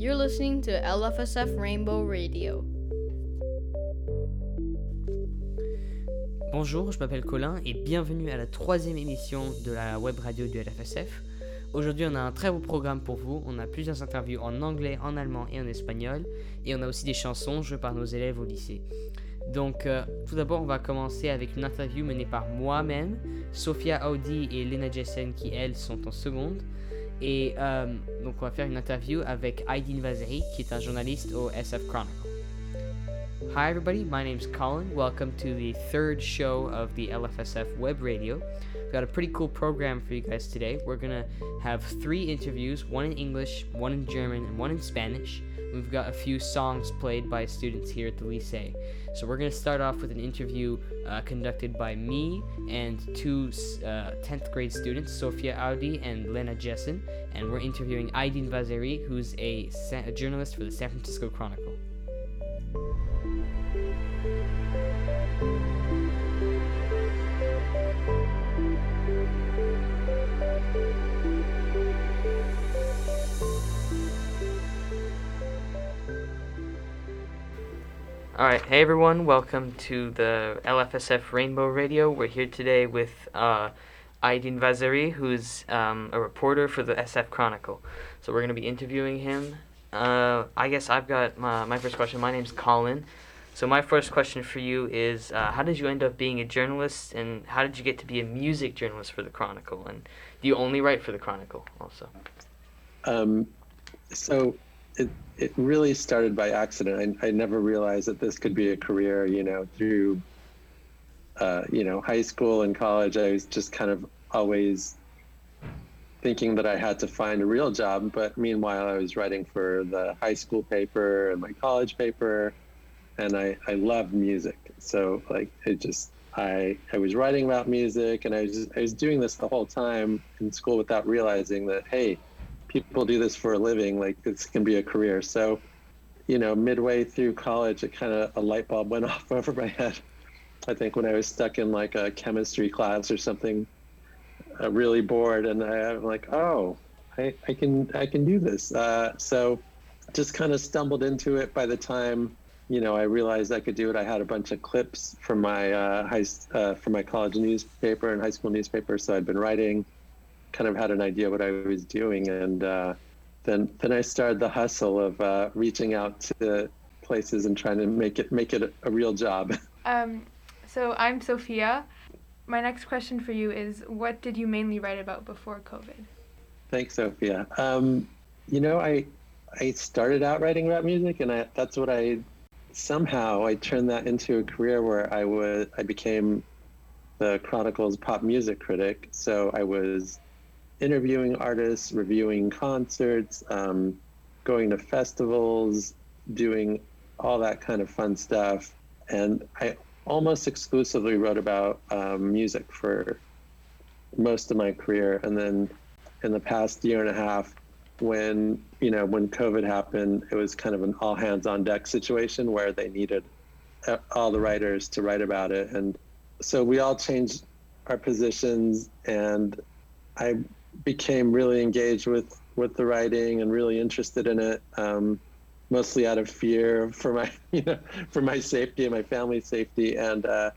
You're listening to LFSF Rainbow Radio. Bonjour, je m'appelle Colin et bienvenue à la troisième émission de la web radio du LFSF. Aujourd'hui, on a un très beau programme pour vous. On a plusieurs interviews en anglais, en allemand et en espagnol. Et on a aussi des chansons jouées par nos élèves au lycée. Donc, euh, tout d'abord, on va commencer avec une interview menée par moi-même, Sophia Audi et Lena Jessen, qui elles sont en seconde. Et euh, donc, on va faire une interview avec Aidin Vaziri, qui est un journaliste au SF Chronicle. Hi, everybody. My name's Colin. Welcome to the third show of the LFSF Web Radio. We've got a pretty cool program for you guys today. We're going to have three interviews one in English, one in German, and one in Spanish. We've got a few songs played by students here at the Lycée. So we're going to start off with an interview uh, conducted by me and two uh, 10th grade students, Sofia Audi and Lena Jessen. And we're interviewing Aidin Vaziri, who's a, a journalist for the San Francisco Chronicle. Alright, hey everyone, welcome to the LFSF Rainbow Radio. We're here today with uh, Aidin Vaziri, who's um, a reporter for the SF Chronicle. So we're going to be interviewing him. Uh, I guess I've got my, my first question. My name's Colin. So my first question for you is, uh, how did you end up being a journalist, and how did you get to be a music journalist for the Chronicle? And do you only write for the Chronicle also? Um, so it it really started by accident. I, I never realized that this could be a career. You know, through uh, you know high school and college, I was just kind of always thinking that I had to find a real job. But meanwhile, I was writing for the high school paper and my college paper, and I I loved music. So like it just I I was writing about music, and I was just, I was doing this the whole time in school without realizing that hey people do this for a living, like this can be a career. So, you know, midway through college, it kind of a light bulb went off over my head. I think when I was stuck in like a chemistry class or something, uh, really bored, and I, am like, oh, I, I can I can do this. Uh, so, just kind of stumbled into it. By the time you know I realized I could do it, I had a bunch of clips from my uh, high uh, from my college newspaper and high school newspaper. So I'd been writing kind of had an idea what I was doing, and uh, then then I started the hustle of uh, reaching out to places and trying to make it make it a, real job. Um, so I'm Sophia. My next question for you is, what did you mainly write about before COVID? Thanks, Sophia. Um, you know, I I started out writing about music, and I, that's what I somehow I turned that into a career where I would I became the Chronicle's pop music critic. So I was interviewing artists, reviewing concerts, um, going to festivals, doing all that kind of fun stuff. And I almost exclusively wrote about um, music for most of my career. And then in the past year and a half, when you know when COVID happened, it was kind of an all hands on deck situation where they needed uh, all the writers to write about it, and so we all changed our positions. And I became really engaged with with the writing and really interested in it. Um, mostly out of fear for my you know for my safety and my family's safety. And uh,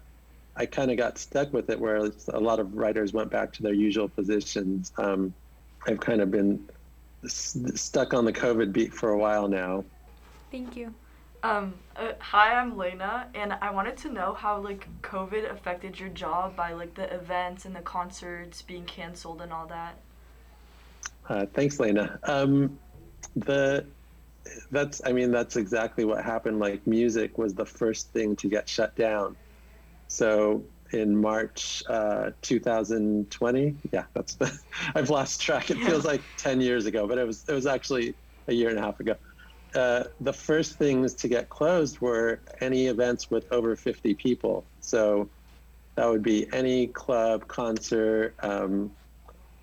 i kind of got stuck with it where a lot of writers went back to their usual positions. Um, i've kind of been st- stuck on the covid beat for a while now. Thank you. Um, uh, hi i'm lena and i wanted to know how like covid affected your job by like the events and the concerts being canceled and all that uh, thanks, Lena. Um, the that's I mean that's exactly what happened. Like music was the first thing to get shut down. So in March uh, 2020, yeah, that's the, I've lost track. It feels like 10 years ago, but it was it was actually a year and a half ago. Uh, the first things to get closed were any events with over 50 people. So that would be any club, concert, um,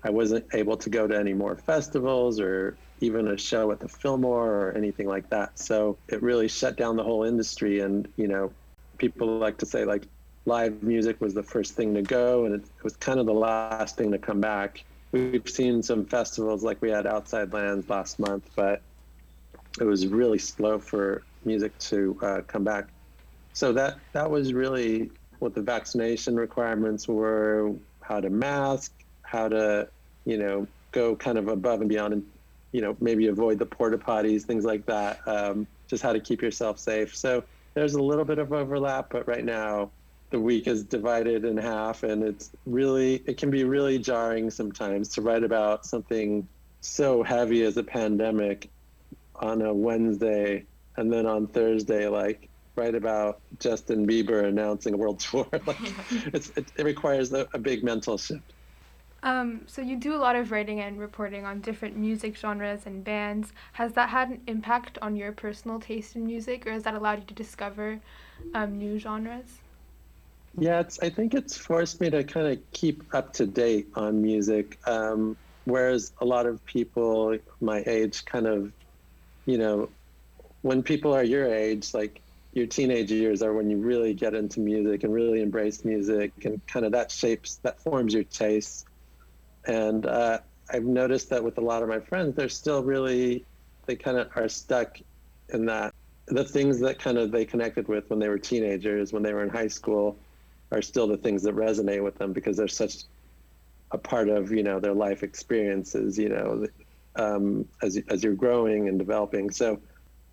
I wasn't able to go to any more festivals or even a show at the Fillmore or anything like that. So it really shut down the whole industry. And, you know, people like to say like live music was the first thing to go and it was kind of the last thing to come back. We've seen some festivals like we had Outside Lands last month, but it was really slow for music to uh, come back. So that that was really what the vaccination requirements were, how to mask, how to, you know, go kind of above and beyond and, you know, maybe avoid the porta potties, things like that. Um, just how to keep yourself safe. So there's a little bit of overlap, but right now the week is divided in half and it's really, it can be really jarring sometimes to write about something so heavy as a pandemic on a Wednesday and then on Thursday, like write about Justin Bieber announcing a world tour. like it's, it, it requires a, a big mental shift. Um, so you do a lot of writing and reporting on different music genres and bands. Has that had an impact on your personal taste in music, or has that allowed you to discover um, new genres? Yeah, it's. I think it's forced me to kind of keep up to date on music, um, whereas a lot of people my age kind of, you know, when people are your age, like your teenage years are when you really get into music and really embrace music, and kind of that shapes that forms your tastes and uh, I've noticed that with a lot of my friends, they're still really, they kind of are stuck in that. The things that kind of they connected with when they were teenagers, when they were in high school, are still the things that resonate with them because they're such a part of you know their life experiences. You know, um, as as you're growing and developing. So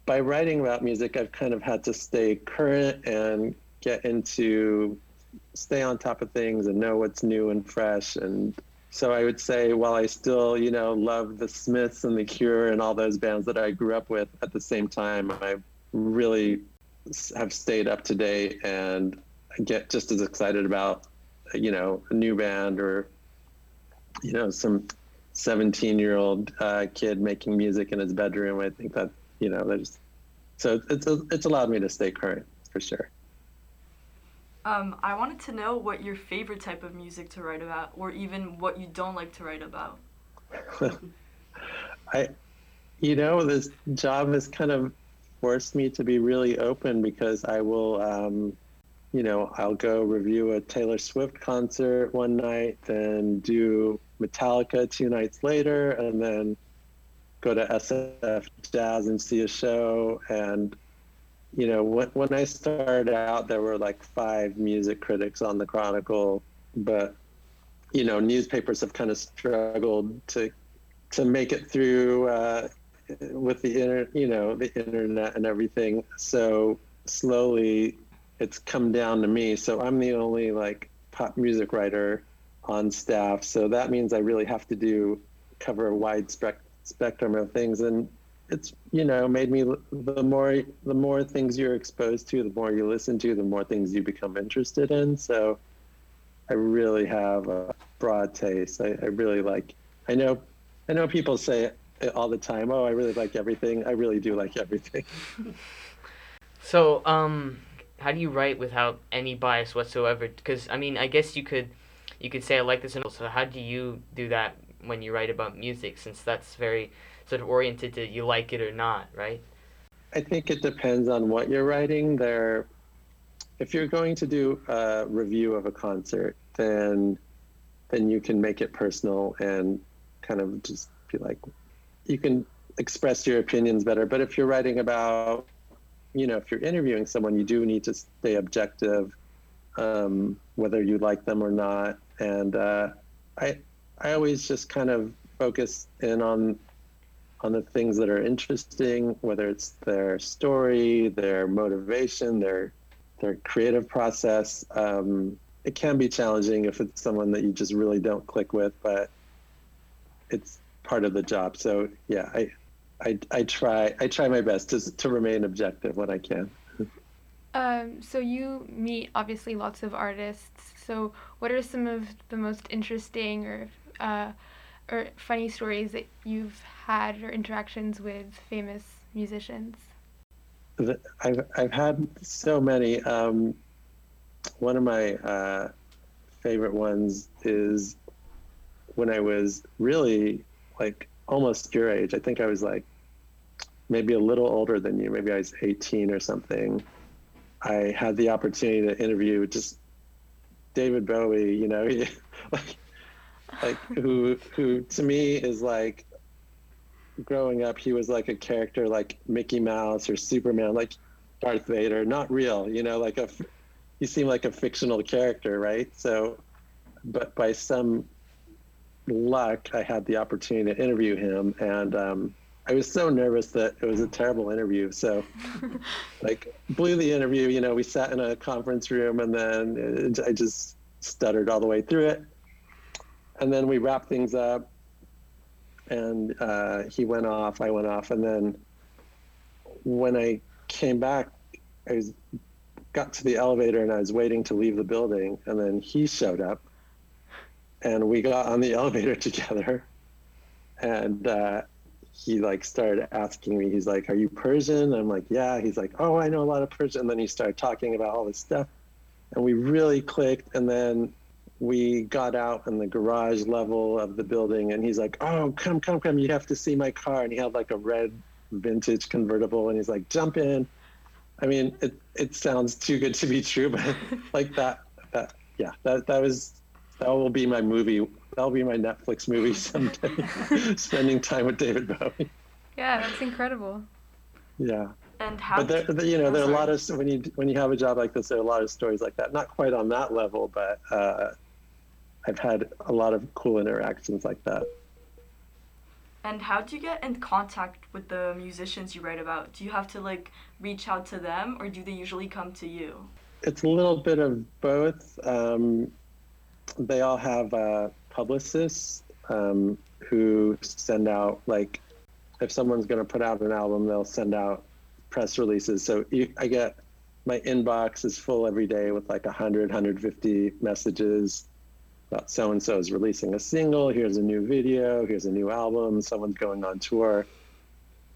by writing about music, I've kind of had to stay current and get into stay on top of things and know what's new and fresh and so I would say, while I still, you know, love the Smiths and the Cure and all those bands that I grew up with, at the same time, I really have stayed up to date and get just as excited about, you know, a new band or, you know, some 17 year old uh, kid making music in his bedroom. I think that, you know, there's, so it's, it's allowed me to stay current for sure. Um, I wanted to know what your favorite type of music to write about, or even what you don't like to write about. I, you know, this job has kind of forced me to be really open because I will, um, you know, I'll go review a Taylor Swift concert one night, then do Metallica two nights later, and then go to SF Jazz and see a show and you know, when, when I started out, there were like five music critics on the Chronicle, but you know, newspapers have kind of struggled to to make it through uh, with the inter, you know, the internet and everything. So slowly, it's come down to me. So I'm the only like pop music writer on staff. So that means I really have to do cover a wide spec- spectrum of things, and it's you know made me the more the more things you're exposed to the more you listen to the more things you become interested in. So i really have a broad taste. I, I really like i know i know people say all the time oh i really like everything. I really do like everything. So um how do you write without any bias whatsoever? Because i mean i guess you could you could say i like this and so how do you do that when you write about music since that's very sort of oriented to you like it or not, right? I think it depends on what you're writing. There, if you're going to do a review of a concert, then then you can make it personal and kind of just be like, you can express your opinions better. But if you're writing about, you know, if you're interviewing someone, you do need to stay objective, um, whether you like them or not. And uh, I I always just kind of focus in on on the things that are interesting, whether it's their story, their motivation, their their creative process. Um, it can be challenging if it's someone that you just really don't click with, but it's part of the job. So yeah, I I, I try I try my best to to remain objective when I can. Um, so you meet obviously lots of artists. So what are some of the most interesting or uh, or funny stories that you've had or interactions with famous musicians? I've I've had so many. Um, one of my uh, favorite ones is when I was really like almost your age. I think I was like maybe a little older than you. Maybe I was 18 or something. I had the opportunity to interview just David Bowie. You know, like like who who to me is like growing up, he was like a character like Mickey Mouse or Superman, like Darth Vader, not real, you know, like a, he seemed like a fictional character, right? So, but by some luck, I had the opportunity to interview him, and um, I was so nervous that it was a terrible interview. So, like, blew the interview. You know, we sat in a conference room, and then it, I just stuttered all the way through it. And then we wrapped things up, and uh, he went off. I went off, and then when I came back, I was got to the elevator, and I was waiting to leave the building, and then he showed up, and we got on the elevator together, and. Uh, he like started asking me, he's like, Are you Persian? I'm like, Yeah. He's like, Oh, I know a lot of Persian. And then he started talking about all this stuff. And we really clicked. And then we got out in the garage level of the building and he's like, Oh, come, come, come. You have to see my car. And he had like a red vintage convertible and he's like, Jump in. I mean, it, it sounds too good to be true, but like that, that, yeah, that, that was, that will be my movie that'll be my Netflix movie someday. Spending time with David Bowie. Yeah, that's incredible. Yeah. And how? But there, there- you know, Oh, there are a lot of when you when you have a job like this, there are a lot of stories like that. Not quite on that level, but uh, I've had a lot of cool interactions like that. And how do you get in contact with the musicians you write about? Do you have to like reach out to them, or do they usually come to you? It's a little bit of both. Um, they all have uh, publicists um, who send out like if someone's going to put out an album, they'll send out press releases. So you, I get my inbox is full every day with like 100, 150 messages about so and so is releasing a single. Here's a new video. Here's a new album. Someone's going on tour.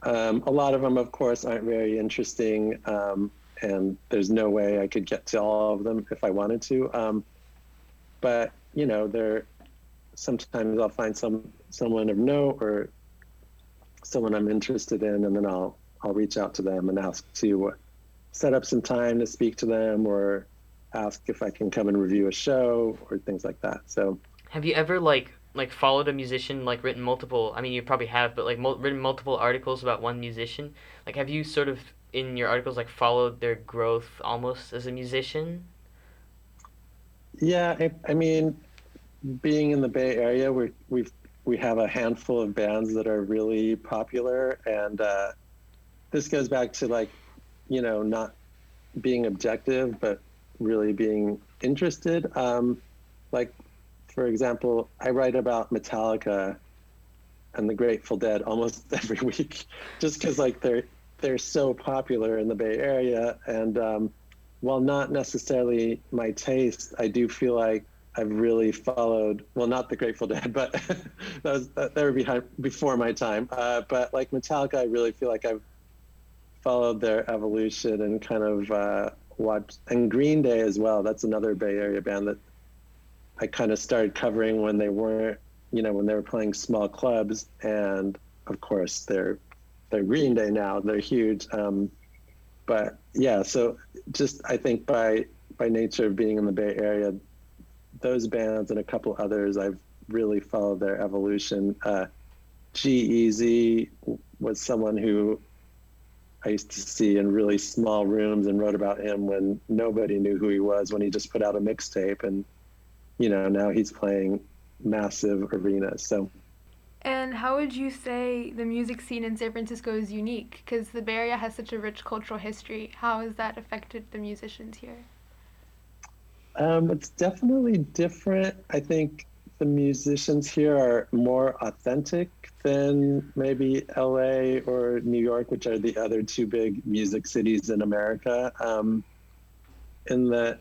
Um, a lot of them, of course, aren't very interesting, um, and there's no way I could get to all of them if I wanted to. Um, but you know, there sometimes I'll find some someone of note or someone I'm interested in, and then I'll I'll reach out to them and ask to set up some time to speak to them or ask if I can come and review a show or things like that. So Have you ever like like followed a musician like written multiple? I mean, you probably have, but like mul- written multiple articles about one musician. Like, have you sort of in your articles like followed their growth almost as a musician? yeah, I, I mean, being in the Bay Area, we we've we have a handful of bands that are really popular, and uh, this goes back to like, you know, not being objective, but really being interested. Um, like, for example, I write about Metallica and the Grateful Dead almost every week, just because like they're they're so popular in the Bay Area, and um, while not necessarily my taste, I do feel like I've really followed. Well, not the Grateful Dead, but that was that, they were behind before my time. Uh, but like Metallica, I really feel like I've followed their evolution and kind of uh, watched. And Green Day as well. That's another Bay Area band that I kind of started covering when they weren't, you know, when they were playing small clubs. And of course, they're they're Green Day now. They're huge. Um, but yeah, so just I think by by nature of being in the Bay Area, those bands and a couple others, I've really followed their evolution. Uh, G-Eazy was someone who I used to see in really small rooms and wrote about him when nobody knew who he was when he just put out a mixtape and you know now he's playing massive arenas so And how would you say the music scene in San Francisco is unique? Because the Bay Area has such a rich cultural history. How has that affected the musicians here? Um, it's definitely different. I think the musicians here are more authentic than maybe LA or New York, which are the other two big music cities in America. Um, in that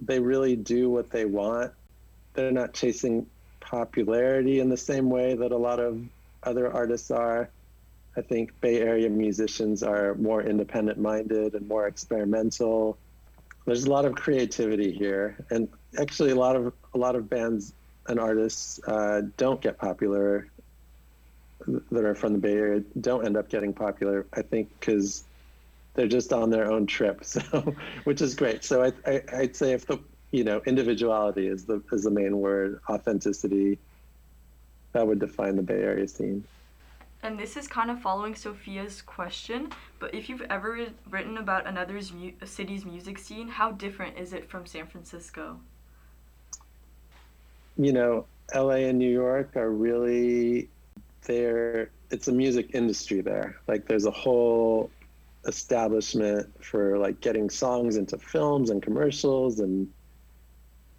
they really do what they want. They're not chasing popularity in the same way that a lot of other artists are. I think Bay Area musicians are more independent minded and more experimental there's a lot of creativity here and actually a lot of a lot of bands and artists uh, don't get popular that are from the bay area don't end up getting popular i think because they're just on their own trip so which is great so I, I i'd say if the you know individuality is the is the main word authenticity that would define the bay area scene And this is kind of following Sophia's question, but if you've ever written about another mu- city's music scene, how different is it from San Francisco? You know, LA and New York are really there. It's a music industry there. Like there's a whole establishment for like getting songs into films and commercials and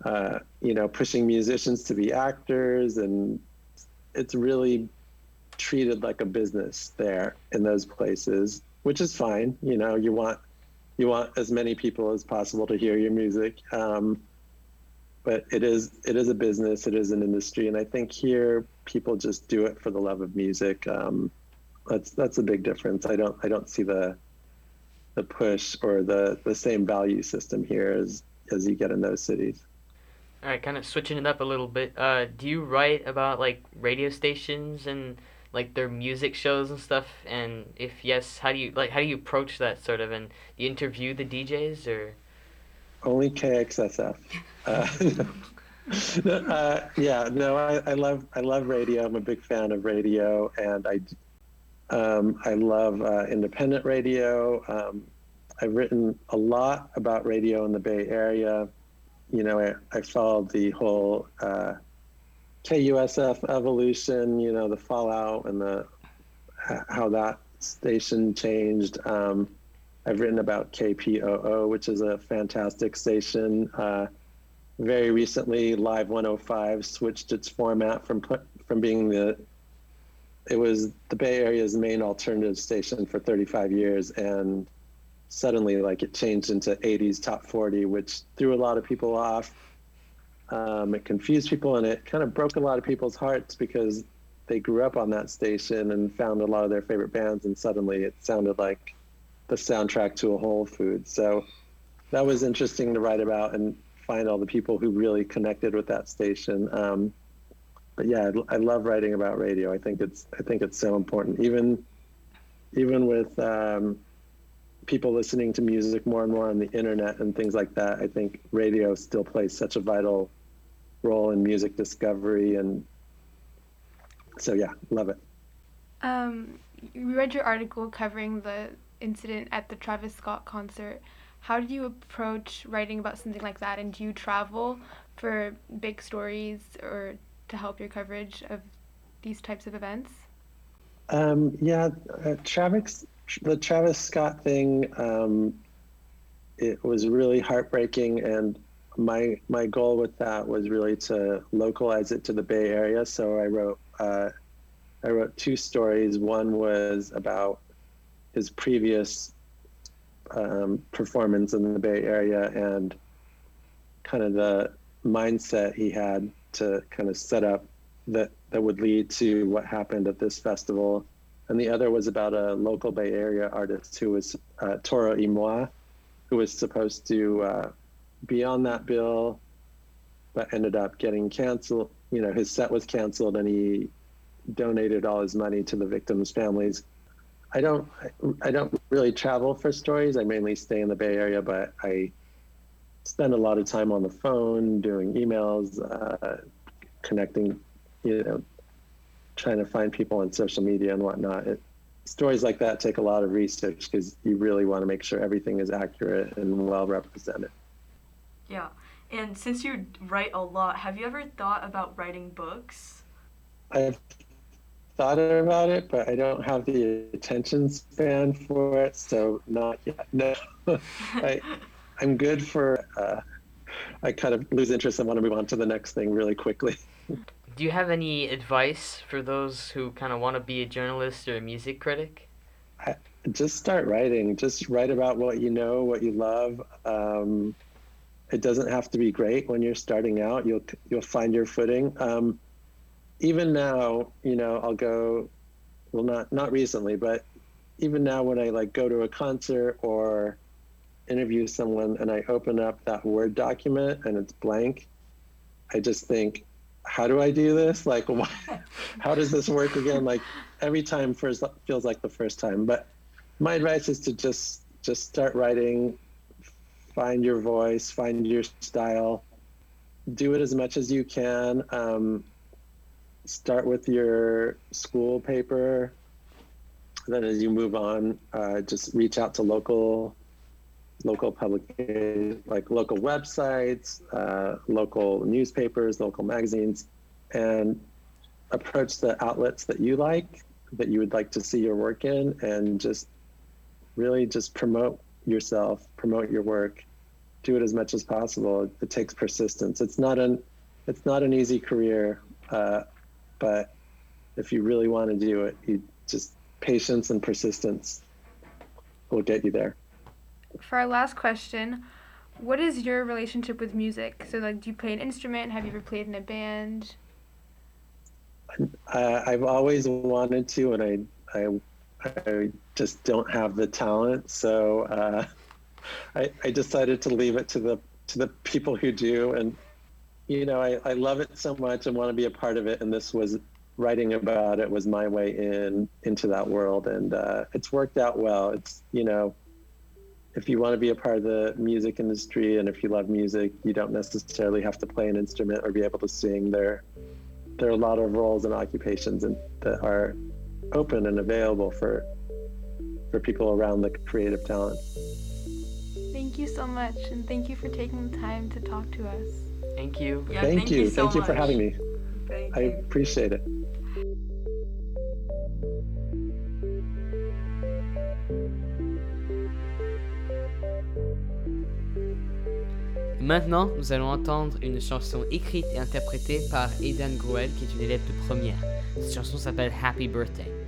uh, you know pushing musicians to be actors and it's really treated like a business there in those places which is fine you know you want you want as many people as possible to hear your music um, but it is it is a business it is an industry and i think here people just do it for the love of music um, that's that's a big difference. I don't i don't see the the push or the the same value system here as as you get in those cities. All right kind of switching it up a little bit uh, do you write about like radio stations and like their music shows and stuff? And if yes how do you like how do you approach that sort of? And you interview the djs or only KXSF. Uh, no, uh, yeah, no, I, I, love I love radio. I'm a big fan of radio, and I um, I love uh, independent radio. Um, I've written a lot about radio in the Bay Area. You know, I, I followed the whole uh, KUSF evolution. You know, the fallout and the how that station changed. Um, I've written about KPOO, which is a fantastic station. Uh, very recently, Live 105 switched its format from from being the it was the Bay Area's main alternative station for 35 years, and suddenly, like it changed into 80s top 40, which threw a lot of people off. Um, it confused people, and it kind of broke a lot of people's hearts because they grew up on that station and found a lot of their favorite bands, and suddenly it sounded like the soundtrack to a Whole Foods. So that was interesting to write about and find all the people who really connected with that station. Um, but yeah, I, I, love writing about radio. I think it's I think it's so important. Even even with um, people listening to music more and more on the internet and things like that, I think radio still plays such a vital role in music discovery. And so yeah, love it. Um, we read your article covering the incident at the Travis Scott concert. How do you approach writing about something like that? And do you travel for big stories or to help your coverage of these types of events? Um, yeah, uh, Travis, the Travis Scott thing, um, it was really heartbreaking, and my my goal with that was really to localize it to the Bay Area. So I wrote uh, I wrote two stories. One was about his previous um, performance in the Bay Area and kind of the mindset he had to kind of set up that that would lead to what happened at this festival. And the other was about a local Bay Area artist who was uh, Toro y Moi, who was supposed to uh, be on that bill, but ended up getting canceled. You know, his set was canceled, and he donated all his money to the victims' families. I don't I don't really travel for stories. I mainly stay in the Bay Area, but I spend a lot of time on the phone doing emails, uh, connecting, you know, trying to find people on social media and whatnot. It, stories like that take a lot of research because you really want to make sure everything is accurate and well represented. Yeah. And since you write a lot, have you ever thought about writing books? I've thought about it, but I don't have the attention span for it, so not yet. No, I, I'm good for. Uh, I kind of lose interest and want to move on to the next thing really quickly. Do you have any advice for those who kind of want to be a journalist or a music critic? I, just start writing. Just write about what you know, what you love. Um, it doesn't have to be great when you're starting out. You'll you'll find your footing. Um, even now, you know, I'll go, well, not not recently, but even now when I like go to a concert or interview someone and I open up that Word document and it's blank, I just think, how do I do this? Like, why, how does this work again? Like every time first feels like the first time. But my advice is to just just start writing, find your voice, find your style, do it as much as you can. Um, start with your school paper then as you move on, uh, just reach out to local local public like local websites, uh, local newspapers, local magazines, and approach the outlets that you like, that you would like to see your work in, and just really just promote yourself, promote your work, do it as much as possible. It, it takes persistence. It's not an it's not an easy career, uh, but if you really want to do it, you just patience and persistence will get you there. For our last question, what is your relationship with music? So, like, do you play an instrument? Have you ever played in a band? I, I've always wanted to, and I, I, I just don't have the talent. So, uh, I, I decided to leave it to the to the people who do, and you know, I, I love it so much and want to be a part of it. And this was writing about it was my way in into that world, and uh, it's worked out well. It's you know, if you want to be a part of the music industry and if you love music, you don't necessarily have to play an instrument or be able to sing. There, there are a lot of roles and occupations and, that are open and available for for people around the creative talent. Thank you so much, and thank you for taking the time to talk to us. Thank you. Yeah, thank, thank you. you so thank you for much. having me. Thank I you. appreciate it. Maintenant, nous allons entendre une chanson écrite et interprétée par Aidan Gruel, qui est une élève de première. Cette chanson s'appelle Happy Birthday.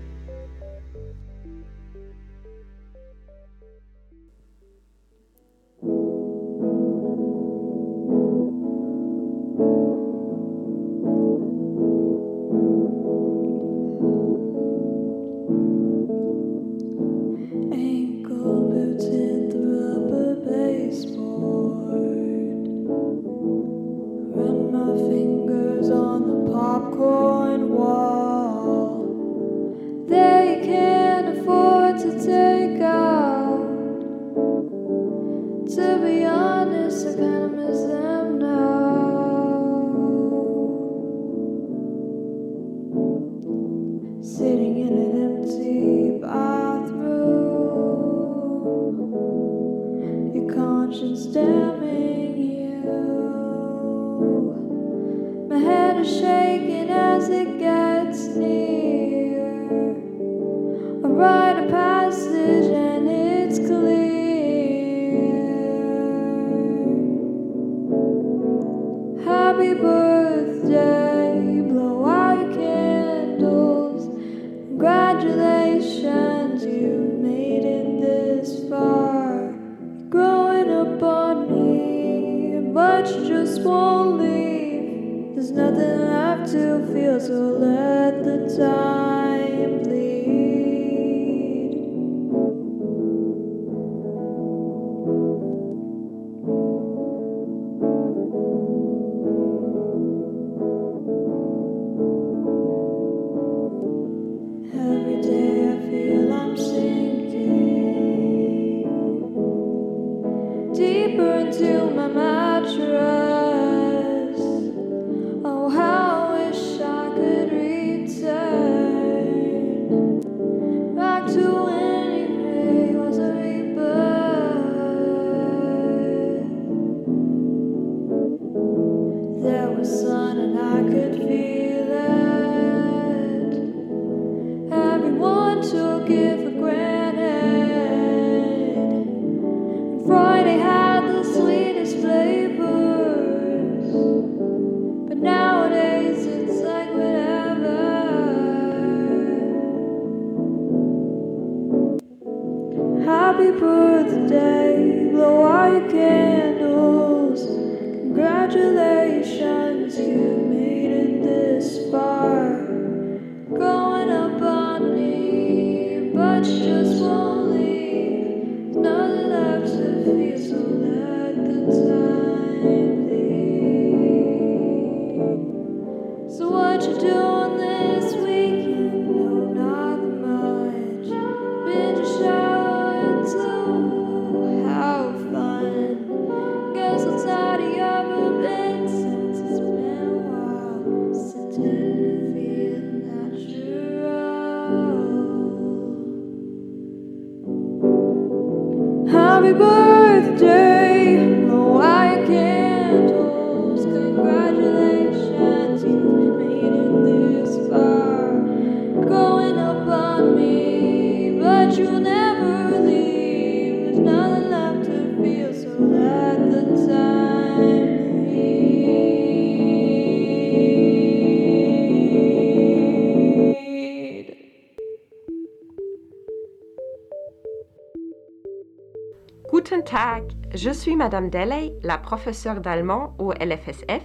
Guten Tag, je suis Madame Deley, la professeure d'allemand au LFSF,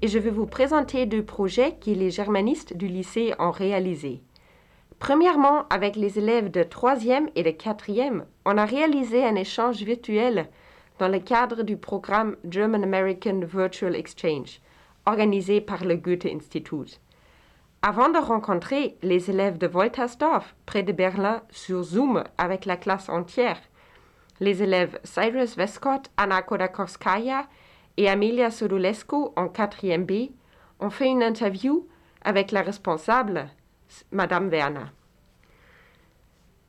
et je vais vous présenter deux projets que les germanistes du lycée ont réalisés. Premièrement, avec les élèves de 3e et de 4e, on a réalisé un échange virtuel dans le cadre du programme German American Virtual Exchange, organisé par le Goethe-Institut. Avant de rencontrer les élèves de Woltersdorf, près de Berlin, sur Zoom avec la classe entière, les élèves Cyrus Westcott, Anna Kodakorskaya et Amelia Sodulescu en 4e B ont fait une interview avec la responsable, Madame Werner.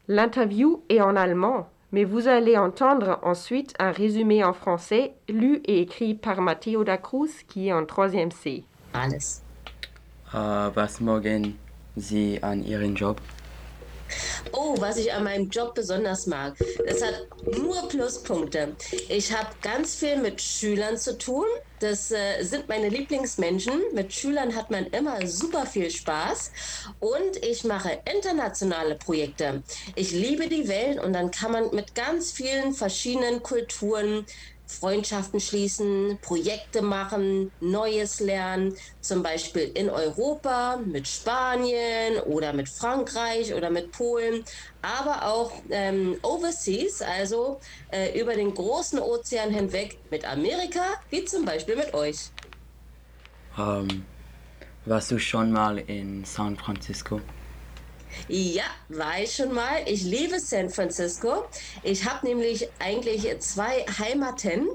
L'interview est en allemand, mais vous allez entendre ensuite un résumé en français lu et écrit par Matteo da Cruz qui est en 3e C. Alles. Äh, was morgen Sie an Ihren Job? Oh, was ich an meinem Job besonders mag. Es hat nur Pluspunkte. Ich habe ganz viel mit Schülern zu tun. Das äh, sind meine Lieblingsmenschen. Mit Schülern hat man immer super viel Spaß. Und ich mache internationale Projekte. Ich liebe die Welt und dann kann man mit ganz vielen verschiedenen Kulturen Freundschaften schließen, Projekte machen, Neues lernen, zum Beispiel in Europa mit Spanien oder mit Frankreich oder mit Polen, aber auch ähm, overseas, also äh, über den großen Ozean hinweg mit Amerika, wie zum Beispiel mit euch. Ähm, warst du schon mal in San Francisco? Ja, war ich schon mal. Ich liebe San Francisco. Ich habe nämlich eigentlich zwei Heimaten.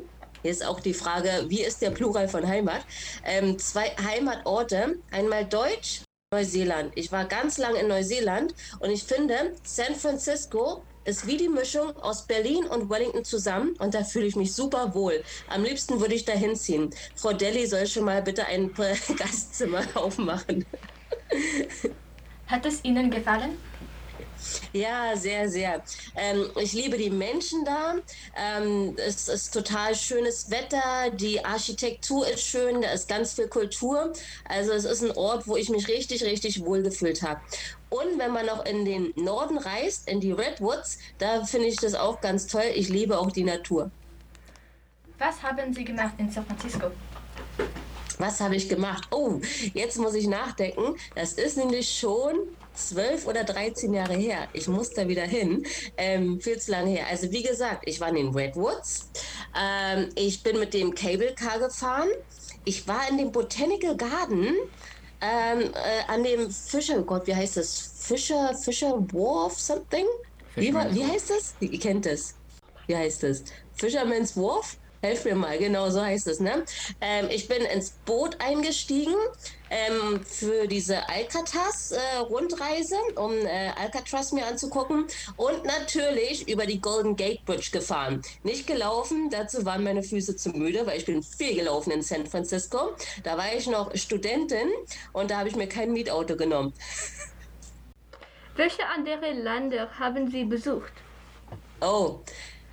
Hier ist auch die Frage, wie ist der Plural von Heimat? Ähm, zwei Heimatorte. Einmal Deutsch, Neuseeland. Ich war ganz lang in Neuseeland und ich finde, San Francisco ist wie die Mischung aus Berlin und Wellington zusammen und da fühle ich mich super wohl. Am liebsten würde ich da hinziehen. Frau Deli soll schon mal bitte ein Gastzimmer aufmachen. Hat es Ihnen gefallen? Ja, sehr, sehr. Ähm, ich liebe die Menschen da. Ähm, es ist total schönes Wetter. Die Architektur ist schön. Da ist ganz viel Kultur. Also es ist ein Ort, wo ich mich richtig, richtig wohl gefühlt habe. Und wenn man noch in den Norden reist, in die Redwoods, da finde ich das auch ganz toll. Ich liebe auch die Natur. Was haben Sie gemacht in San Francisco? Was habe ich gemacht? Oh, jetzt muss ich nachdenken. Das ist nämlich schon zwölf oder 13 Jahre her. Ich muss da wieder hin. Ähm, viel zu lange her. Also wie gesagt, ich war in den Redwoods. Ähm, ich bin mit dem Cable Car gefahren. Ich war in dem Botanical Garden. Ähm, äh, an dem Fischer, oh Gott, wie heißt das? Fischer, Fischer Wharf something? Wie, wie heißt das? Ihr kennt das. Wie heißt das? Fisherman's Wharf? Helf mir mal, genau so heißt es, ne? Ähm, ich bin ins Boot eingestiegen ähm, für diese Alcatraz-Rundreise, äh, um äh, Alcatraz mir anzugucken und natürlich über die Golden Gate Bridge gefahren. Nicht gelaufen, dazu waren meine Füße zu müde, weil ich bin viel gelaufen in San Francisco. Da war ich noch Studentin und da habe ich mir kein Mietauto genommen. Welche andere Länder haben Sie besucht? Oh,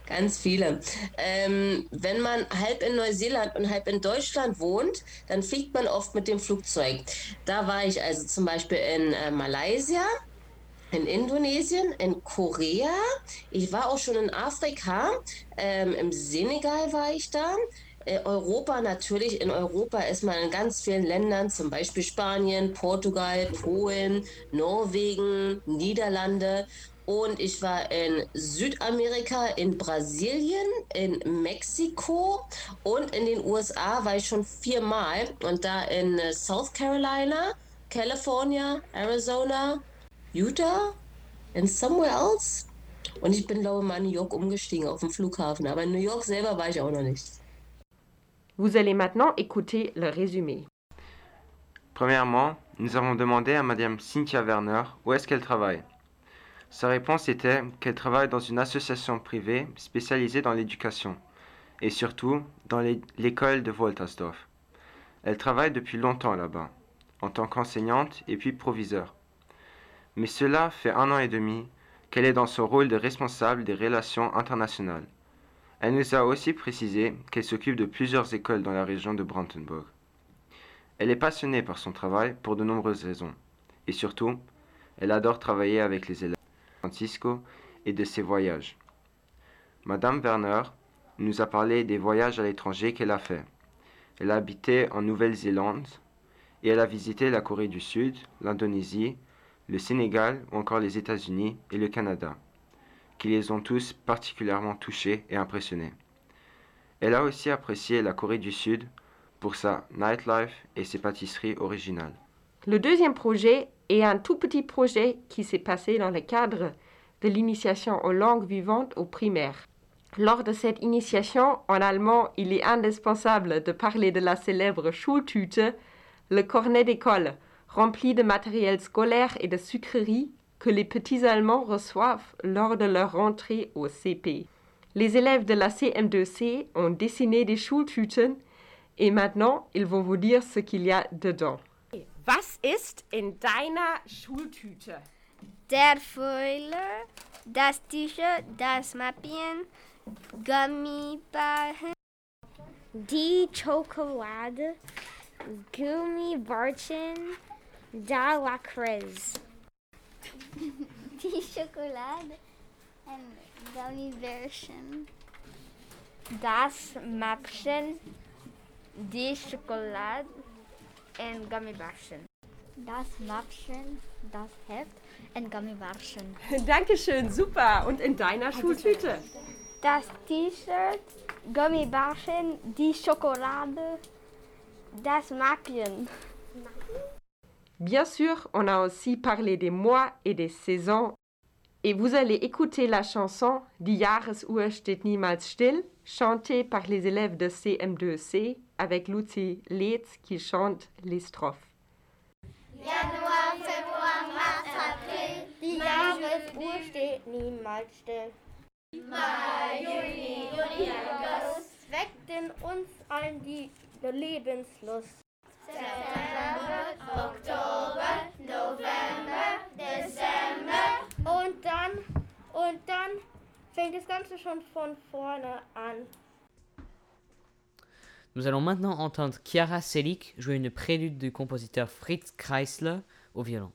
Ganz viele. Ähm, wenn man halb in Neuseeland und halb in Deutschland wohnt, dann fliegt man oft mit dem Flugzeug. Da war ich also zum Beispiel in äh, Malaysia, in Indonesien, in Korea. Ich war auch schon in Afrika. Ähm, Im Senegal war ich da. Äh, Europa natürlich. In Europa ist man in ganz vielen Ländern, zum Beispiel Spanien, Portugal, Polen, Norwegen, Niederlande. Und ich war in Südamerika, in Brasilien, in Mexiko und in den USA war ich schon viermal. Und da in äh, South Carolina, California, Arizona, Utah and somewhere else. Und ich bin, glaube ich, mal in New York umgestiegen auf dem Flughafen. Aber in New York selber war ich auch noch nicht. Vous allez maintenant écouter le résumé. Premièrement, nous avons demandé à Madame Cynthia Werner où est-ce qu'elle travaille. Sa réponse était qu'elle travaille dans une association privée spécialisée dans l'éducation, et surtout dans l'é- l'école de Woltersdorf. Elle travaille depuis longtemps là-bas, en tant qu'enseignante et puis proviseur. Mais cela fait un an et demi qu'elle est dans son rôle de responsable des relations internationales. Elle nous a aussi précisé qu'elle s'occupe de plusieurs écoles dans la région de Brandenburg. Elle est passionnée par son travail pour de nombreuses raisons. Et surtout, elle adore travailler avec les élèves Et de ses voyages. Madame Werner nous a parlé des voyages à l'étranger qu'elle a fait. Elle a habité en Nouvelle-Zélande et elle a visité la Corée du Sud, l'Indonésie, le Sénégal ou encore les États-Unis et le Canada, qui les ont tous particulièrement touchés et impressionnés. Elle a aussi apprécié la Corée du Sud pour sa nightlife et ses pâtisseries originales. Le deuxième projet est un tout petit projet qui s'est passé dans le cadre de l'initiation aux langues vivantes au primaire. Lors de cette initiation en allemand, il est indispensable de parler de la célèbre Schultüte, le cornet d'école, rempli de matériel scolaire et de sucreries que les petits Allemands reçoivent lors de leur rentrée au CP. Les élèves de la CM2C ont dessiné des Schultüten et maintenant ils vont vous dire ce qu'il y a dedans. Was ist in deiner Schultüte? Der Feuer, das T-Shirt, das Mappen, Gummibärchen, die Schokolade, Gummibärchen, der Lakritz. Die Schokolade und Gummibärchen. Das Mäppchen, die Schokolade und Gummibärchen. Das Mäppchen, das Heft und Gummibärchen. Dankeschön, super. Und in deiner Schultüte? Das T-Shirt, Gummibärchen, die Schokolade, das Mäppchen. Bien sûr, on a aussi parlé des mois et des saisons. Et vous allez écouter la chanson Die Jahresuhr steht niemals still, chantée par les élèves de CM2C avec Lucy Leetz qui chante les strophes. Januar, Februar, März, April. Die Jahresuhr steht niemals still. Mai, Juni, Juli, August. Weckt in uns allen die Lebenslust. September, Oktober, November, Dezember. Und dann, und dann fängt das Ganze schon von vorne an. Nous allons maintenant entendre Chiara Selig jouer une prélude du compositeur Fritz Kreisler au violon.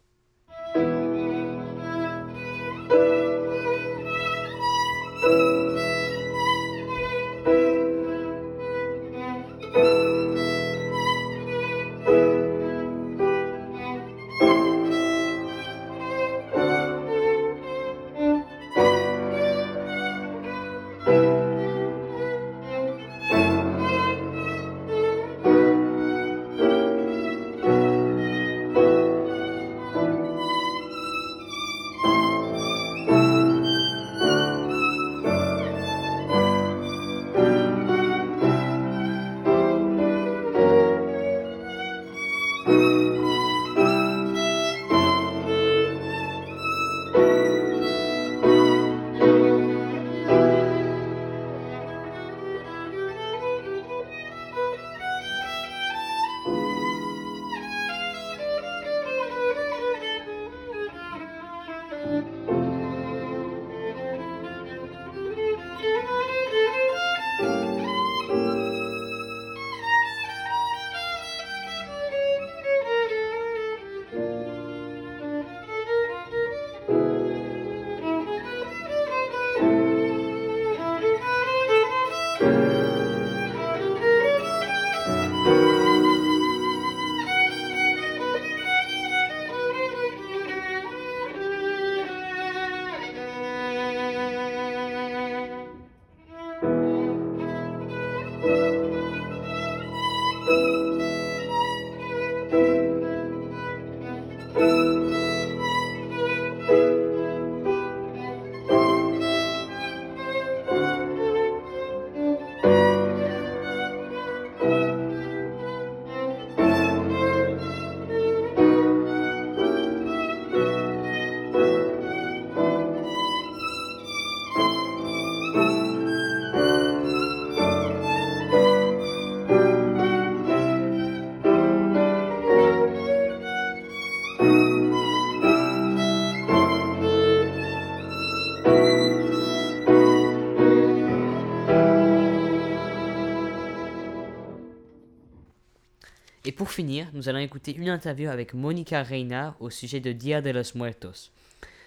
Pour finir, nous allons écouter une interview avec Monica Reina au sujet de Dia de los Muertos.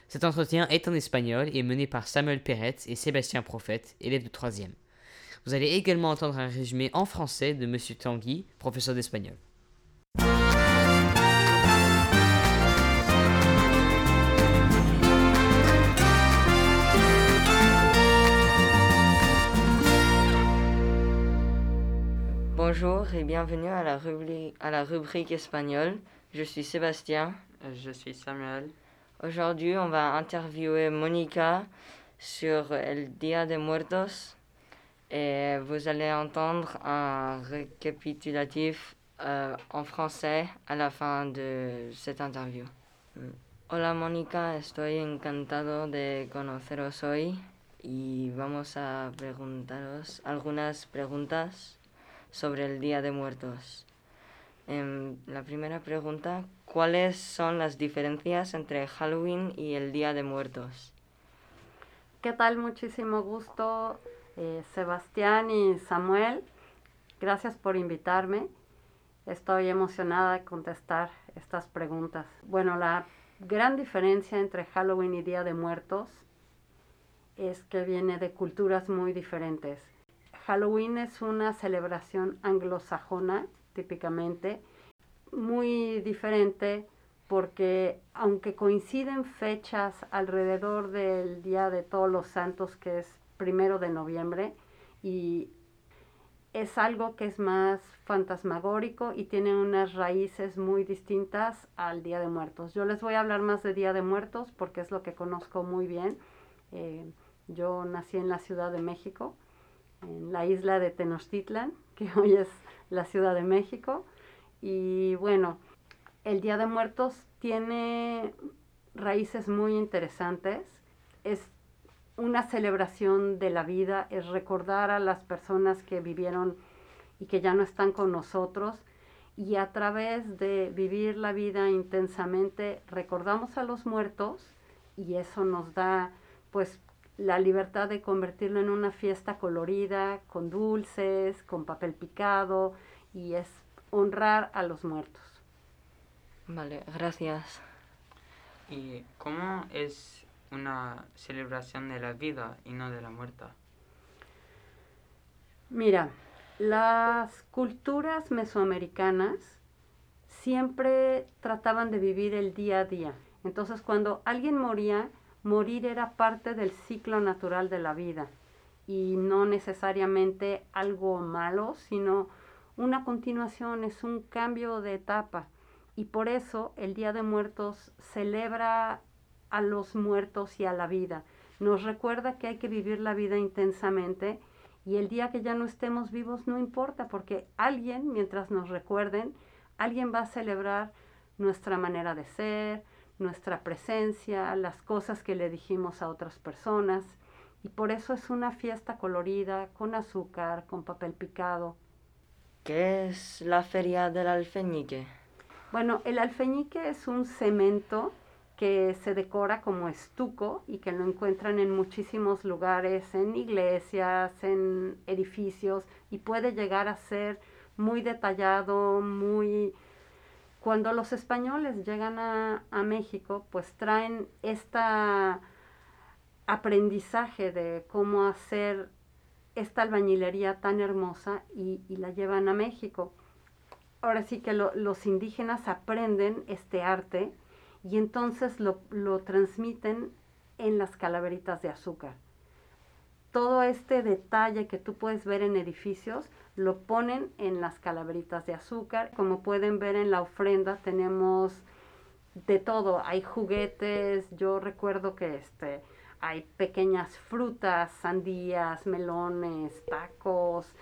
Cet entretien est en espagnol et mené par Samuel Perret et Sébastien Prophète, élèves de 3e. Vous allez également entendre un résumé en français de M. Tanguy, professeur d'espagnol. Bonjour et bienvenue à la, rubrique, à la rubrique espagnole. Je suis Sébastien. Je suis Samuel. Aujourd'hui, on va interviewer Monica sur El Día de Muertos et vous allez entendre un récapitulatif euh, en français à la fin de cette interview. Hola Mónica, estoy encantado de conoceros hoy y vamos a preguntaros algunas preguntas sobre el Día de Muertos. Em, la primera pregunta, ¿cuáles son las diferencias entre Halloween y el Día de Muertos? ¿Qué tal? Muchísimo gusto, eh, Sebastián y Samuel. Gracias por invitarme. Estoy emocionada de contestar estas preguntas. Bueno, la gran diferencia entre Halloween y Día de Muertos es que viene de culturas muy diferentes. Halloween es una celebración anglosajona, típicamente, muy diferente porque aunque coinciden fechas alrededor del Día de Todos los Santos, que es primero de noviembre, y es algo que es más fantasmagórico y tiene unas raíces muy distintas al Día de Muertos. Yo les voy a hablar más de Día de Muertos porque es lo que conozco muy bien. Eh, yo nací en la Ciudad de México en la isla de Tenochtitlan, que hoy es la Ciudad de México. Y bueno, el Día de Muertos tiene raíces muy interesantes. Es una celebración de la vida, es recordar a las personas que vivieron y que ya no están con nosotros. Y a través de vivir la vida intensamente, recordamos a los muertos y eso nos da pues la libertad de convertirlo en una fiesta colorida, con dulces, con papel picado, y es honrar a los muertos. Vale, gracias. ¿Y cómo es una celebración de la vida y no de la muerte? Mira, las culturas mesoamericanas siempre trataban de vivir el día a día. Entonces, cuando alguien moría, morir era parte del ciclo natural de la vida y no necesariamente algo malo, sino una continuación, es un cambio de etapa. Y por eso el Día de Muertos celebra a los muertos y a la vida. Nos recuerda que hay que vivir la vida intensamente y el día que ya no estemos vivos no importa porque alguien, mientras nos recuerden, alguien va a celebrar nuestra manera de ser, nuestra presencia, las cosas que le dijimos a otras personas. Y por eso es una fiesta colorida, con azúcar, con papel picado. ¿Qué es la feria del alfeñique? Bueno, el alfeñique es un cemento que se decora como estuco y que lo encuentran en muchísimos lugares, en iglesias, en edificios, y puede llegar a ser muy detallado, muy cuando los españoles llegan a, México, pues traen este aprendizaje de cómo hacer esta albañilería tan hermosa y, la llevan a México. Ahora sí que los indígenas aprenden este arte y entonces lo, lo transmiten en las calaveritas de azúcar. Todo este detalle que tú puedes ver en edificios lo ponen en las calaveritas de azúcar. Como pueden ver en la ofrenda tenemos de todo, hay juguetes, yo recuerdo que este hay pequeñas frutas, sandías, melones, tacos,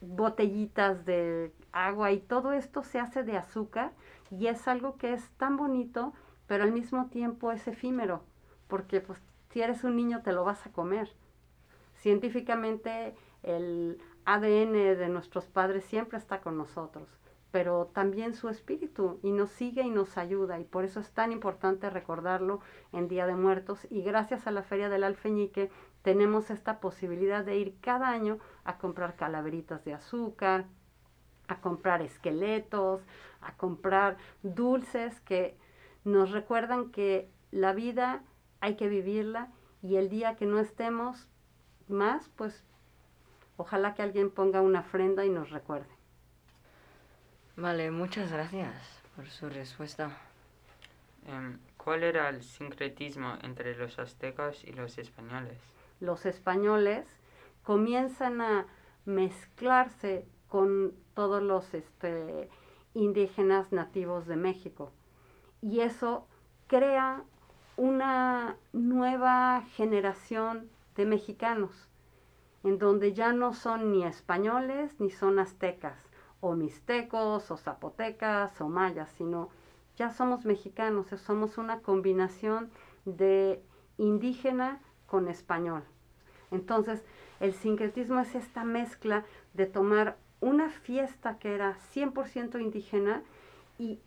botellitas de agua y todo esto se hace de azúcar y es algo que es tan bonito, pero al mismo tiempo es efímero, porque pues si eres un niño te lo vas a comer. Científicamente el ADN de nuestros padres siempre está con nosotros, pero también su espíritu y nos sigue y nos ayuda y por eso es tan importante recordarlo en Día de Muertos y gracias a la Feria del Alfeñique tenemos esta posibilidad de ir cada año a comprar calaveritas de azúcar a comprar esqueletos, a comprar dulces que nos recuerdan que la vida hay que vivirla y el día que no estemos más, pues ojalá que alguien ponga una ofrenda y nos recuerde. Vale, muchas gracias por su respuesta. Em, ¿Cuál era el sincretismo entre los aztecas y los españoles? Los españoles comienzan a mezclarse con todos los este, indígenas nativos de México. Y eso crea una nueva generación de mexicanos, en donde ya no son ni españoles ni son aztecas, o mixtecos, o zapotecas, o mayas, sino ya somos mexicanos, somos una combinación de indígena con español. Entonces, el sincretismo es esta mezcla de tomar una fiesta que era 100% indígena y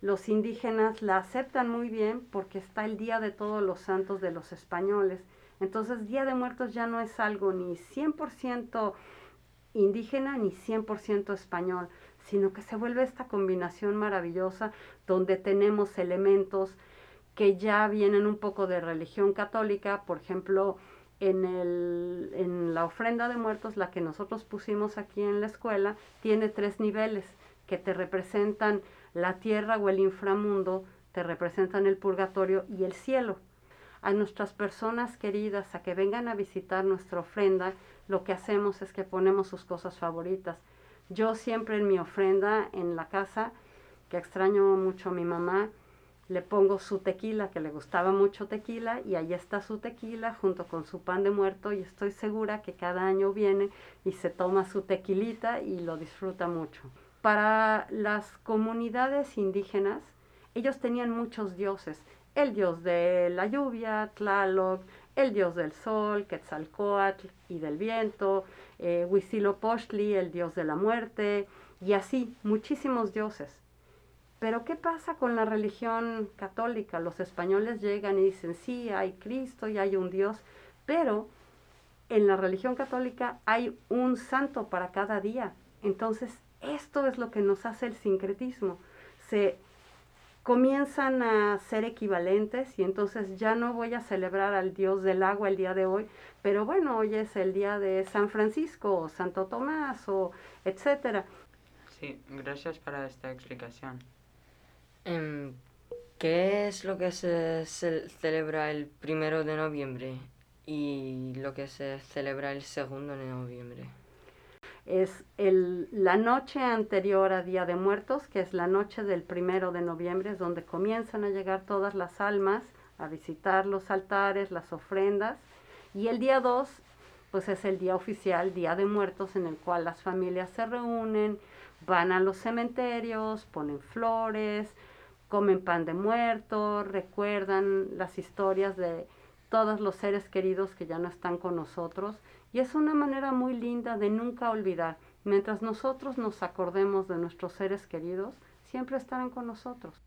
los indígenas la aceptan muy bien porque está el Día de Todos los Santos de los españoles. Entonces, Día de Muertos ya no es algo ni 100% indígena ni 100% español, sino que se vuelve esta combinación maravillosa donde tenemos elementos que ya vienen un poco de religión católica, por ejemplo, en, el, en la ofrenda de muertos, la que nosotros pusimos aquí en la escuela, tiene tres niveles que te representan la tierra o el inframundo, te representan el purgatorio y el cielo. A nuestras personas queridas, a que vengan a visitar nuestra ofrenda, lo que hacemos es que ponemos sus cosas favoritas. Yo siempre en mi ofrenda en la casa, que extraño mucho a mi mamá, le pongo su tequila, que le gustaba mucho tequila, y ahí está su tequila junto con su pan de muerto, y estoy segura que cada año viene y se toma su tequilita y lo disfruta mucho. Para las comunidades indígenas, ellos tenían muchos dioses, el dios de la lluvia, Tlaloc, el dios del sol, Quetzalcoatl y del viento, eh, el dios de la muerte, y así, muchísimos dioses. Pero ¿qué pasa con la religión católica? Los españoles llegan y dicen, sí, hay Cristo y hay un Dios, pero en la religión católica hay un santo para cada día. Entonces, esto es lo que nos hace el sincretismo. Se comienzan a ser equivalentes y entonces ya no voy a celebrar al Dios del agua el día de hoy, pero bueno, hoy es el día de San Francisco o Santo Tomás o etcétera. Sí, gracias para esta explicación. Em, ¿Qué es lo que se, celebra el primero de noviembre y lo que se celebra el segundo de noviembre? Es el, la noche anterior a Día de Muertos, que es la noche del primero de noviembre, es donde comienzan a llegar todas las almas a visitar los altares, las ofrendas. Y el día 2, pues es el día oficial, Día de Muertos, en el cual las familias se reúnen, van a los cementerios, ponen flores, comen pan de muerto, recuerdan las historias de todos los seres queridos que ya no están con nosotros y es una manera muy linda de nunca olvidar. Mientras nosotros nos acordemos de nuestros seres queridos, siempre estarán con nosotros.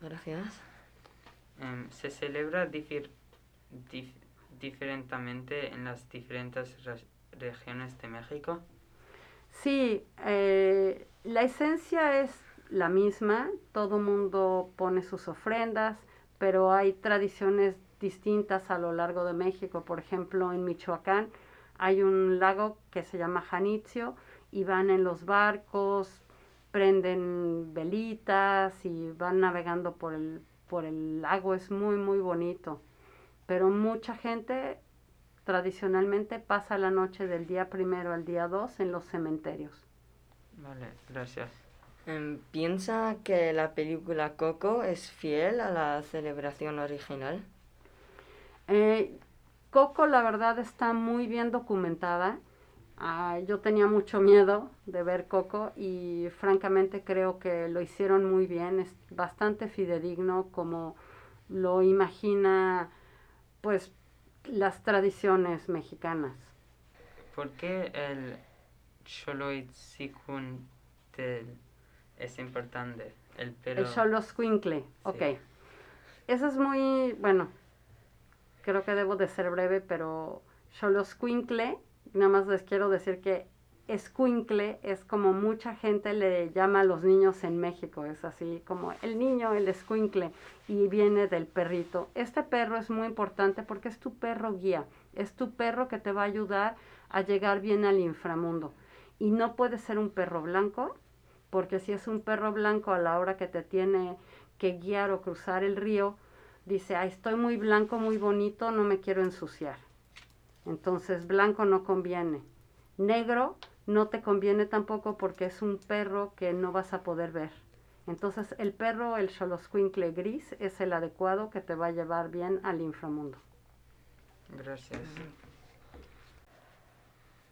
gracias. Em, ¿Se celebra diferentemente en las diferentes regiones de México? Sí, eh, la esencia es la misma, todo mundo pone sus ofrendas, pero hay tradiciones distintas a lo largo de México. Por ejemplo, en Michoacán hay un lago que se llama Janitzio y van en los barcos, prenden velitas y van navegando por el, por el lago. Es muy, muy bonito. Pero mucha gente tradicionalmente pasa la noche del día primero al día dos en los cementerios. Vale, gracias. Em, ¿Piensa que la película Coco es fiel a la celebración original? Eh, Coco la verdad está muy bien documentada. Ah, yo tenía mucho miedo de ver Coco y francamente creo que lo hicieron muy bien. Es bastante fidedigno como lo imagina pues las tradiciones mexicanas. ¿Por qué el del es importante. El pelo. El squinkle, ok. Eso es muy, bueno, creo que debo de ser breve, pero squinkle, nada más les quiero decir que escuincle es como mucha gente le llama a los niños en México, es así como el niño, el escuincle, y viene del perrito. Este perro es muy importante porque es tu perro guía, es tu perro que te va a ayudar a llegar bien al inframundo. Y no puede ser un perro blanco, porque si es un perro blanco a la hora que te tiene que guiar o cruzar el río, dice, ah, estoy muy blanco, muy bonito, no me quiero ensuciar. Entonces blanco no conviene. Negro no te conviene tampoco porque es un perro que no vas a poder ver. Entonces el perro, el xoloscuincle gris, es el adecuado que te va a llevar bien al inframundo. Gracias.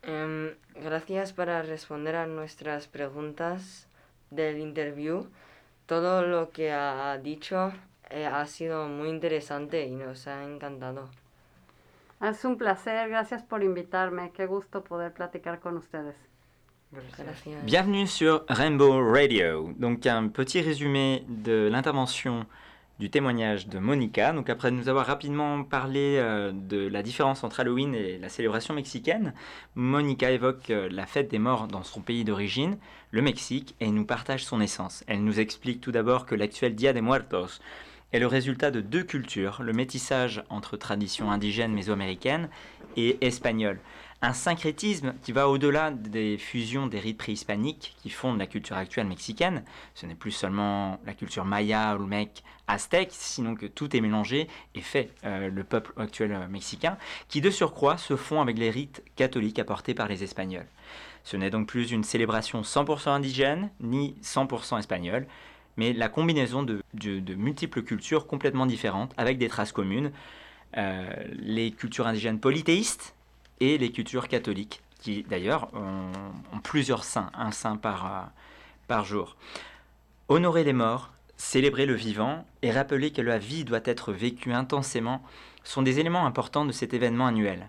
Em, gracias para responder a nuestras preguntas del interview. Todo lo que ha dicho eh, ha sido muy interesante y nos ha encantado. Es un placer, gracias por invitarme. Qué gusto poder platicar con ustedes. Gracias. Bienvenue sur Rainbow Radio. Donc un petit résumé de l'intervention du témoignage de Monica. Donc après nous avoir rapidement parlé euh, de la différence entre Halloween et la célébration mexicaine, Monica évoque euh, la fête des morts dans son pays d'origine, le Mexique, et nous partage son essence. Elle nous explique tout d'abord que l'actuel Dia de Muertos est le résultat de deux cultures, le métissage entre traditions indigènes mésoaméricaines et espagnoles. Un syncrétisme qui va au-delà des fusions des rites préhispaniques qui fondent la culture actuelle mexicaine. Ce n'est plus seulement la culture maya, olmec, aztèque, sinon que tout est mélangé et fait euh, le peuple actuel euh, mexicain, qui de surcroît se fond avec les rites catholiques apportés par les Espagnols. Ce n'est donc plus une célébration 100% indigène, ni 100% espagnole, mais la combinaison de, multiples cultures complètement différentes, avec des traces communes, Euh, les cultures indigènes polythéistes et les cultures catholiques, qui d'ailleurs ont, ont plusieurs saints, un saint par, euh, par jour. Honorer les morts, célébrer le vivant et rappeler que la vie doit être vécue intensément sont des éléments importants de cet événement annuel.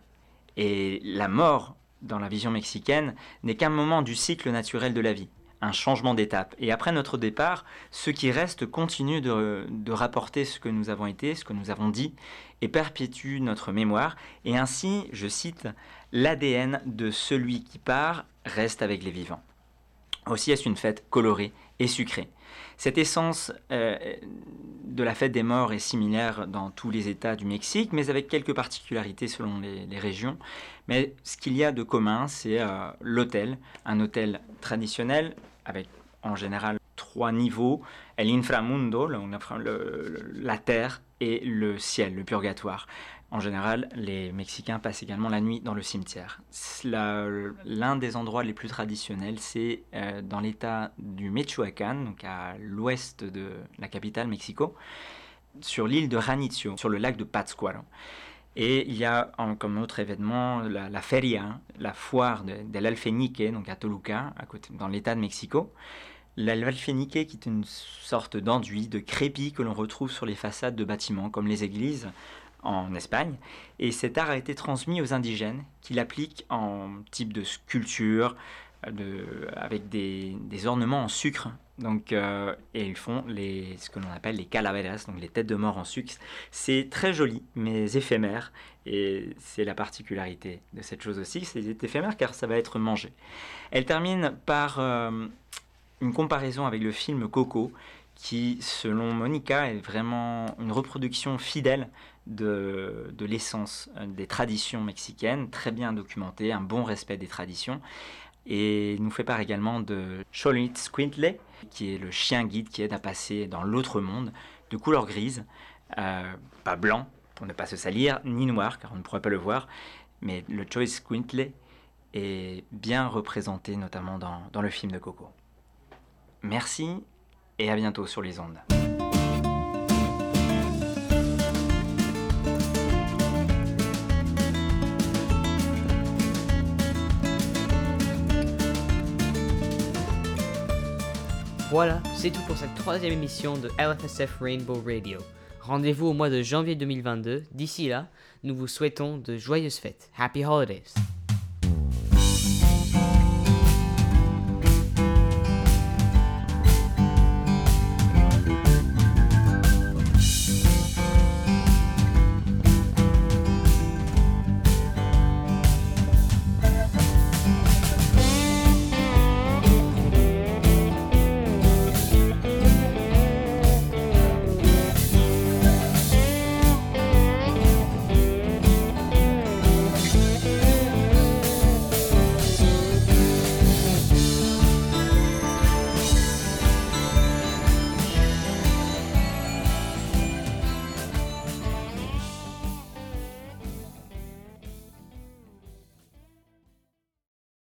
Et la mort, dans la vision mexicaine, n'est qu'un moment du cycle naturel de la vie, un changement d'étape. Et après notre départ, ceux qui restent continuent de, rapporter ce que nous avons été, ce que nous avons dit, et perpétuent notre mémoire. Et ainsi, je cite, l'ADN de celui qui part reste avec les vivants. Aussi est-ce une fête colorée et sucrée. Cette essence euh, de la fête des morts est similaire dans tous les États du Mexique, mais avec quelques particularités selon les, les régions. Mais ce qu'il y a de commun, c'est euh, l'hôtel, un hôtel traditionnel avec en général trois niveaux, el inframundo, la terre, et le ciel, le purgatoire. En général, les Mexicains passent également la nuit dans le cimetière. L'un des endroits les plus traditionnels, c'est euh, dans l'état du Michoacán, donc à l'ouest de la capitale Mexico, sur l'île de Ranitio, sur le lac de Pátzcuaro. Et il y a comme autre événement la, feria, la foire de, de donc à Toluca, dans l'état de Mexico. L'alfenique qui est une sorte d'enduit, de crépi que l'on retrouve sur les façades de bâtiments comme les églises en Espagne. Et cet art a été transmis aux indigènes qui l'appliquent en type de sculpture, avec des, ornements en sucre. Donc, euh, et ils font ce que l'on appelle les calaveras, donc les têtes de mort en sucre. C'est très joli, mais éphémère. Et c'est la particularité de cette chose aussi, c'est éphémère car ça va être mangé. Elle termine par euh, une comparaison avec le film Coco, qui, selon Monica, est vraiment une reproduction fidèle de, de l'essence euh, des traditions mexicaines, très bien documentée, un bon respect des traditions. Et nous fait part également de Xolitl qui est le chien guide qui aide à passer dans l'autre monde, de couleur grise, euh, pas blanc pour ne pas se salir, ni noir car on ne pourrait pas le voir, mais le Xolitl est bien représenté notamment dans, dans le film de Coco. Merci et à bientôt sur les ondes. Voilà, c'est tout pour cette troisième émission de LFSF Rainbow Radio. Rendez-vous au mois de janvier 2022. D'ici là, nous vous souhaitons de joyeuses fêtes. Happy Holidays!